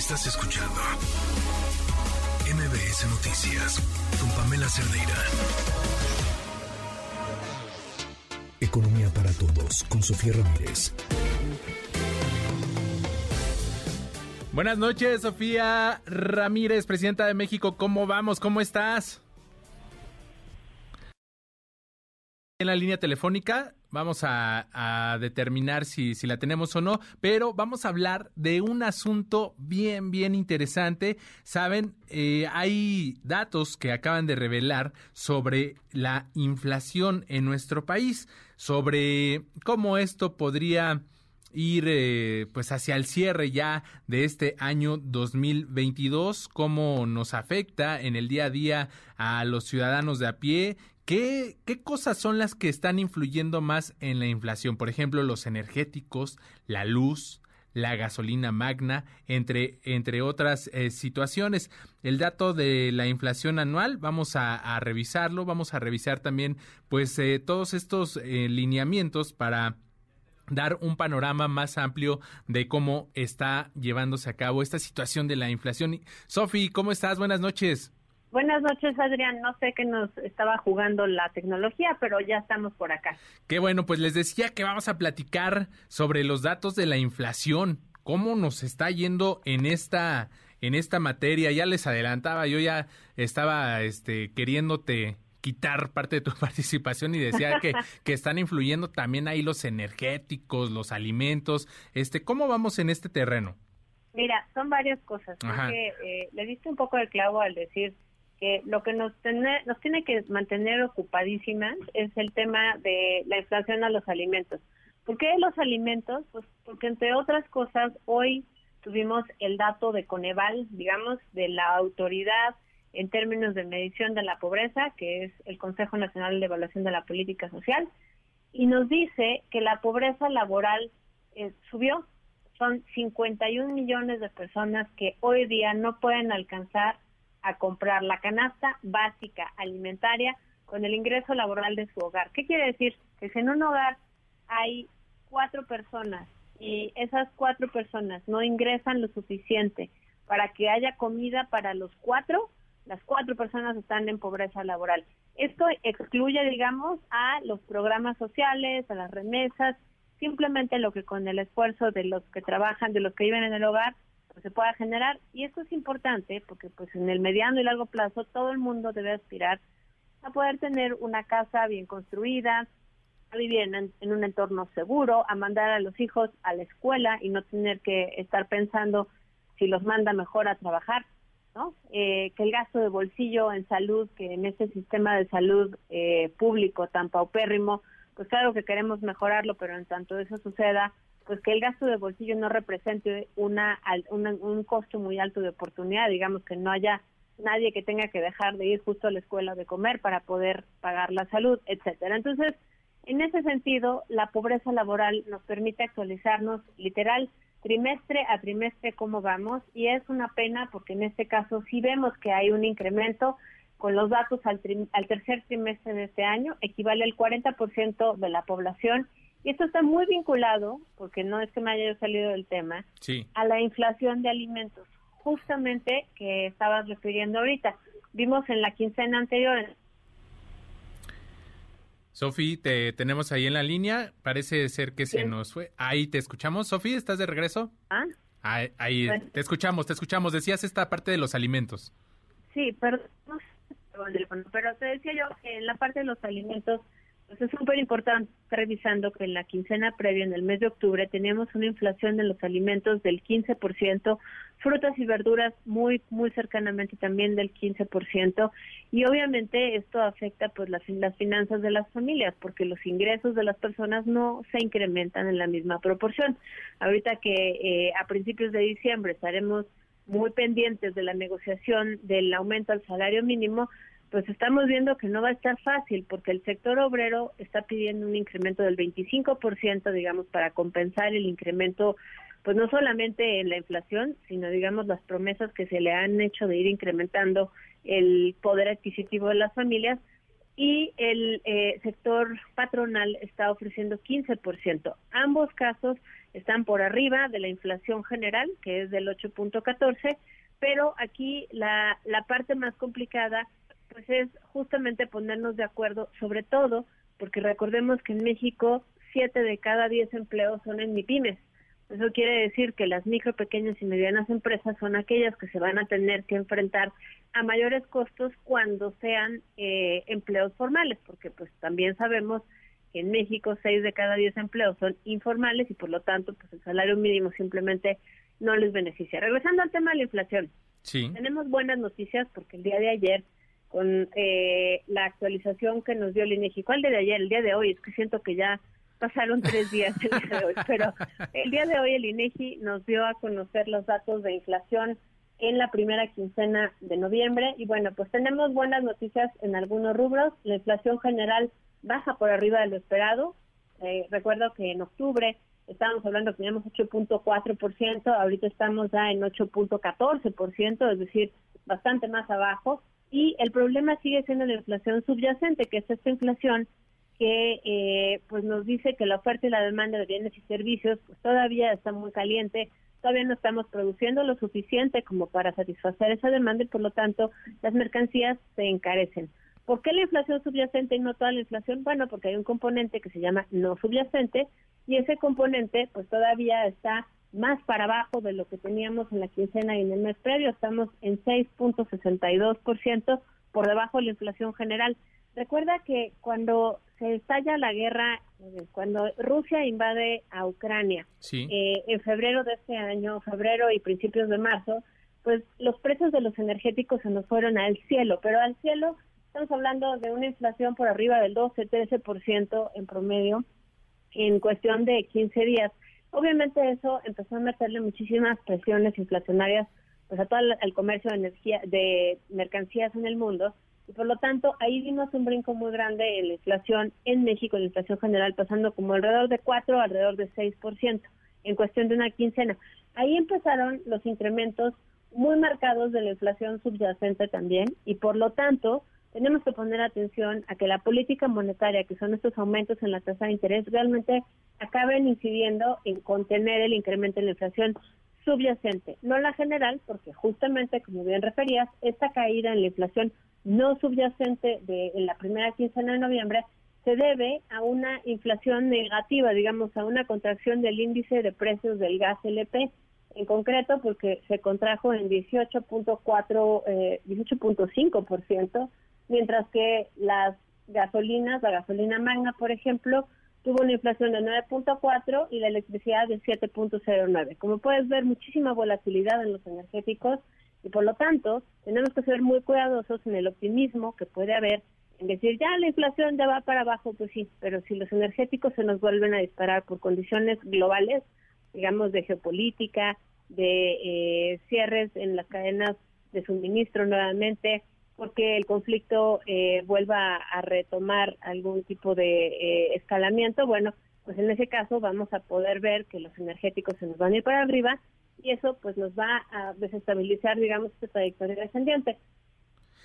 Estás escuchando MBS Noticias con Pamela Cerdeira. Economía para todos con Sofía Ramírez. Buenas noches, Sofía Ramírez, presidenta de México. ¿Cómo vamos? ¿Cómo estás? En la línea telefónica vamos a, determinar si, la tenemos o no, pero vamos a hablar de un asunto bien, bien interesante. Saben, eh, hay datos que acaban de revelar sobre la inflación en nuestro país, sobre cómo esto podría ir eh, pues hacia el cierre ya de este año 2022, cómo nos afecta en el día a día a los ciudadanos de a pie, ¿Qué, ¿Qué, cosas son las que están influyendo más en la inflación? Por ejemplo, los energéticos, la luz, la gasolina magna, entre, entre otras eh, situaciones. El dato de la inflación anual, vamos a, revisarlo, vamos a revisar también pues eh, todos estos eh, lineamientos para dar un panorama más amplio de cómo está llevándose a cabo esta situación de la inflación. Sofi, ¿cómo estás? Buenas noches. Buenas noches, Adrián. No sé qué nos estaba jugando la tecnología, pero ya estamos por acá. Qué bueno, pues les decía que vamos a platicar sobre los datos de la inflación, cómo nos está yendo en esta en esta materia. Ya les adelantaba, yo ya estaba este queriéndote quitar parte de tu participación y decía que, que están influyendo también ahí los energéticos, los alimentos. Este, ¿cómo vamos en este terreno? Mira, son varias cosas. Porque, eh, le diste un poco de clavo al decir que lo que nos, nos tiene que mantener ocupadísimas es el tema de la inflación a los alimentos. ¿Por qué los alimentos? Pues porque entre otras cosas hoy tuvimos el dato de Coneval, digamos, de la autoridad en términos de medición de la pobreza, que es el Consejo Nacional de Evaluación de la Política Social, y nos dice que la pobreza laboral eh, subió. Son 51 millones de personas que hoy día no pueden alcanzar a comprar la canasta básica alimentaria con el ingreso laboral de su hogar. ¿Qué quiere decir? Que si en un hogar hay cuatro personas y esas cuatro personas no ingresan lo suficiente para que haya comida para los cuatro, las cuatro personas están en pobreza laboral. Esto excluye, digamos, a los programas sociales, a las remesas, simplemente lo que con el esfuerzo de los que trabajan, de los que viven en el hogar, se pueda generar. Y esto es importante porque pues en el mediano y largo plazo todo el mundo debe aspirar a poder tener una casa bien construida, a vivir en, en un entorno seguro, a mandar a los hijos a la escuela y no tener que estar pensando si los manda mejor a trabajar ¿no? Eh, que el gasto de bolsillo en salud, que en este sistema de salud eh, público tan paupérrimo, pues claro que queremos mejorarlo, pero en tanto eso suceda, pues que el gasto de bolsillo no represente una, un costo muy alto de oportunidad, digamos que no haya nadie que tenga que dejar de ir justo a la escuela de comer para poder pagar la salud, etcétera. Entonces, en ese sentido, la pobreza laboral nos permite actualizarnos literal trimestre a trimestre cómo vamos y es una pena porque en este caso sí vemos que hay un incremento con los datos al, al tercer trimestre de este año, equivale al 40% de la población y esto está muy vinculado, porque no es que me haya salido del tema, a la inflación de alimentos, justamente que estabas refiriendo ahorita. Vimos en la quincena anterior, Sofi, te tenemos ahí en la línea. Parece ser que se nos fue. Ahí te escuchamos. Sofi, ¿estás de regreso? Ah. Ahí, te escuchamos, te escuchamos. Decías esta parte de los alimentos. Sí, perdón, pero te decía yo que en la parte de los alimentos pues es súper importante revisando que en la quincena previa, en el mes de octubre, teníamos una inflación de los alimentos del 15%, frutas y verduras muy, muy cercanamente también del 15%, y obviamente esto afecta pues las, las finanzas de las familias, porque los ingresos de las personas no se incrementan en la misma proporción. Ahorita que eh, a principios de diciembre estaremos muy pendientes de la negociación del aumento al salario mínimo, pues estamos viendo que no va a estar fácil porque el sector obrero está pidiendo un incremento del 25%, digamos, para compensar el incremento, pues no solamente en la inflación, sino, digamos, las promesas que se le han hecho de ir incrementando el poder adquisitivo de las familias. y el eh, sector patronal está ofreciendo 15%. Ambos casos están por arriba de la inflación general, que es del 8.14, pero aquí la, la parte más complicada pues es justamente ponernos de acuerdo, sobre todo porque recordemos que en México 7 de cada 10 empleos son en MIPIMES. Eso quiere decir que las micro, pequeñas y medianas empresas son aquellas que se van a tener que enfrentar a mayores costos cuando sean eh, empleos formales, porque pues también sabemos que en México 6 de cada 10 empleos son informales y por lo tanto pues el salario mínimo simplemente no les beneficia. Regresando al tema de la inflación, sí. tenemos buenas noticias porque el día de ayer con eh, la actualización que nos dio el INEGI, ¿cuál de ayer? El día de hoy, es que siento que ya pasaron tres días el día de hoy, pero el día de hoy el INEGI nos dio a conocer los datos de inflación en la primera quincena de noviembre y bueno, pues tenemos buenas noticias en algunos rubros. La inflación general baja por arriba de lo esperado. Eh, recuerdo que en octubre estábamos hablando que teníamos 8.4%, ahorita estamos ya en 8.14%, es decir, bastante más abajo. Y el problema sigue siendo la inflación subyacente, que es esta inflación que eh, pues nos dice que la oferta y la demanda de bienes y servicios pues todavía está muy caliente, todavía no estamos produciendo lo suficiente como para satisfacer esa demanda y por lo tanto las mercancías se encarecen. ¿Por qué la inflación subyacente y no toda la inflación? Bueno, porque hay un componente que se llama no subyacente y ese componente pues todavía está más para abajo de lo que teníamos en la quincena y en el mes previo, estamos en 6.62% por debajo de la inflación general. Recuerda que cuando se estalla la guerra, eh, cuando Rusia invade a Ucrania eh, en febrero de este año, febrero y principios de marzo, pues los precios de los energéticos se nos fueron al cielo, pero al cielo estamos hablando de una inflación por arriba del 12-13% en promedio en cuestión de 15 días. Obviamente eso empezó a meterle muchísimas presiones inflacionarias pues a todo el comercio de energía de mercancías en el mundo y por lo tanto ahí vimos un brinco muy grande en la inflación en México, la inflación general pasando como alrededor de 4 alrededor de 6% en cuestión de una quincena. Ahí empezaron los incrementos muy marcados de la inflación subyacente también y por lo tanto tenemos que poner atención a que la política monetaria, que son estos aumentos en la tasa de interés, realmente acaben incidiendo en contener el incremento en la inflación subyacente, no la general, porque justamente, como bien referías, esta caída en la inflación no subyacente de en la primera quincena de noviembre se debe a una inflación negativa, digamos, a una contracción del índice de precios del gas LP, en concreto porque se contrajo en 18.4, eh, 18.5%, mientras que las gasolinas, la gasolina magna, por ejemplo, tuvo una inflación de 9.4 y la electricidad de 7.09. Como puedes ver, muchísima volatilidad en los energéticos y por lo tanto tenemos que ser muy cuidadosos en el optimismo que puede haber en decir ya la inflación ya va para abajo, pues sí, pero si los energéticos se nos vuelven a disparar por condiciones globales, digamos de geopolítica, de eh, cierres en las cadenas de suministro nuevamente, porque el conflicto eh, vuelva a retomar algún tipo de eh, escalamiento, bueno, pues en ese caso vamos a poder ver que los energéticos se nos van a ir para arriba y eso pues nos va a desestabilizar, digamos, esta trayectoria descendiente.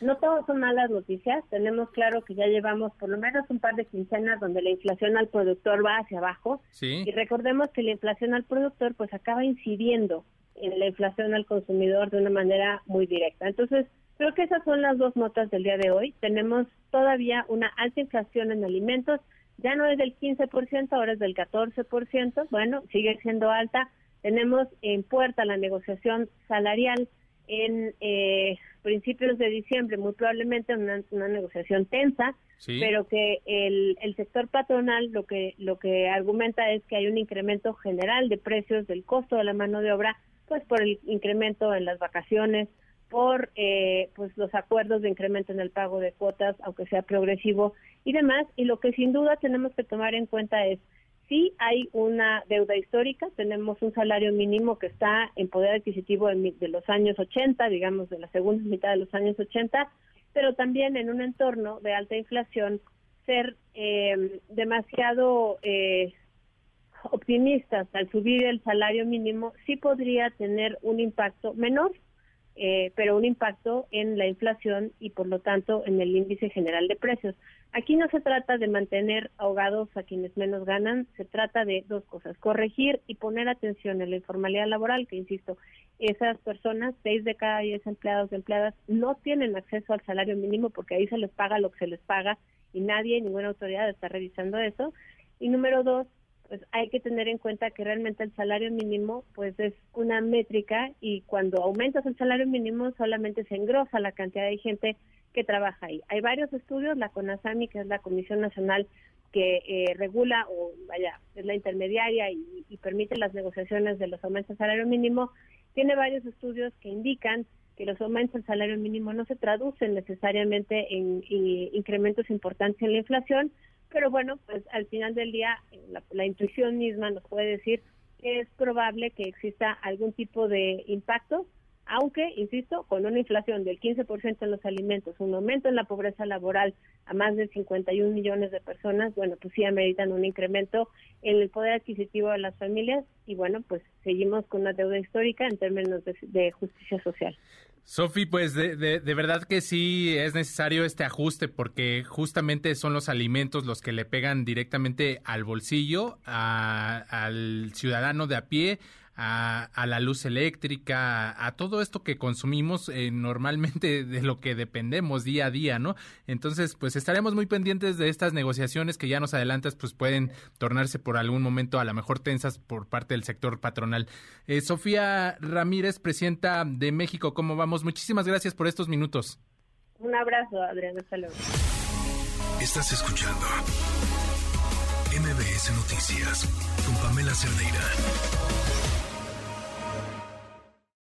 No todos son malas noticias, tenemos claro que ya llevamos por lo menos un par de quincenas donde la inflación al productor va hacia abajo y recordemos que la inflación al productor pues acaba incidiendo en la inflación al consumidor de una manera muy directa. Entonces, Creo que esas son las dos notas del día de hoy. Tenemos todavía una alta inflación en alimentos, ya no es del 15%, ahora es del 14%, bueno, sigue siendo alta. Tenemos en puerta la negociación salarial en eh, principios de diciembre, muy probablemente una, negociación tensa, pero que el, el sector patronal lo que, lo que argumenta es que hay un incremento general de precios del costo de la mano de obra, pues por el incremento en las vacaciones, por eh, pues los acuerdos de incremento en el pago de cuotas, aunque sea progresivo y demás. Y lo que sin duda tenemos que tomar en cuenta es si hay una deuda histórica, tenemos un salario mínimo que está en poder adquisitivo de, los años 80, digamos de la segunda mitad de los años 80, pero también en un entorno de alta inflación ser eh, demasiado eh, optimistas al subir el salario mínimo sí podría tener un impacto menor eh, pero un impacto en la inflación y por lo tanto en el índice general de precios. Aquí no se trata de mantener ahogados a quienes menos ganan, se trata de dos cosas, corregir y poner atención en la informalidad laboral, que insisto, esas personas, seis de cada diez empleados y empleadas, no tienen acceso al salario mínimo porque ahí se les paga lo que se les paga y nadie, ninguna autoridad está revisando eso. Y número dos, pues hay que tener en cuenta que realmente el salario mínimo pues es una métrica y cuando aumentas el salario mínimo solamente se engrosa la cantidad de gente que trabaja ahí. Hay varios estudios, la CONASAMI, que es la Comisión Nacional que eh, regula o vaya, es la intermediaria y, permite las negociaciones de los aumentos del salario mínimo, tiene varios estudios que indican que los aumentos del salario mínimo no se traducen necesariamente en, incrementos importantes en la inflación, pero bueno, pues al final del día la, intuición misma nos puede decir que es probable que exista algún tipo de impacto, aunque, insisto, con una inflación del 15% en los alimentos, un aumento en la pobreza laboral a más de 51 millones de personas, bueno, pues sí ameritan un incremento en el poder adquisitivo de las familias y bueno, pues seguimos con una deuda histórica en términos de, justicia social. Sofi, pues de, de, verdad que sí es necesario este ajuste porque justamente son los alimentos los que le pegan directamente al bolsillo, al ciudadano de a pie, a, la luz eléctrica, a, todo esto que consumimos eh, normalmente de lo que dependemos día a día, ¿no? Entonces, pues estaremos muy pendientes de estas negociaciones que ya nos adelantas, pues pueden tornarse por algún momento a lo mejor tensas por parte del sector patronal. Eh, Sofía Ramírez, presidenta de México, ¿cómo vamos? Muchísimas gracias por estos minutos. Un abrazo, Adrián. Hasta luego. Estás escuchando MBS Noticias con Pamela Cerdeira.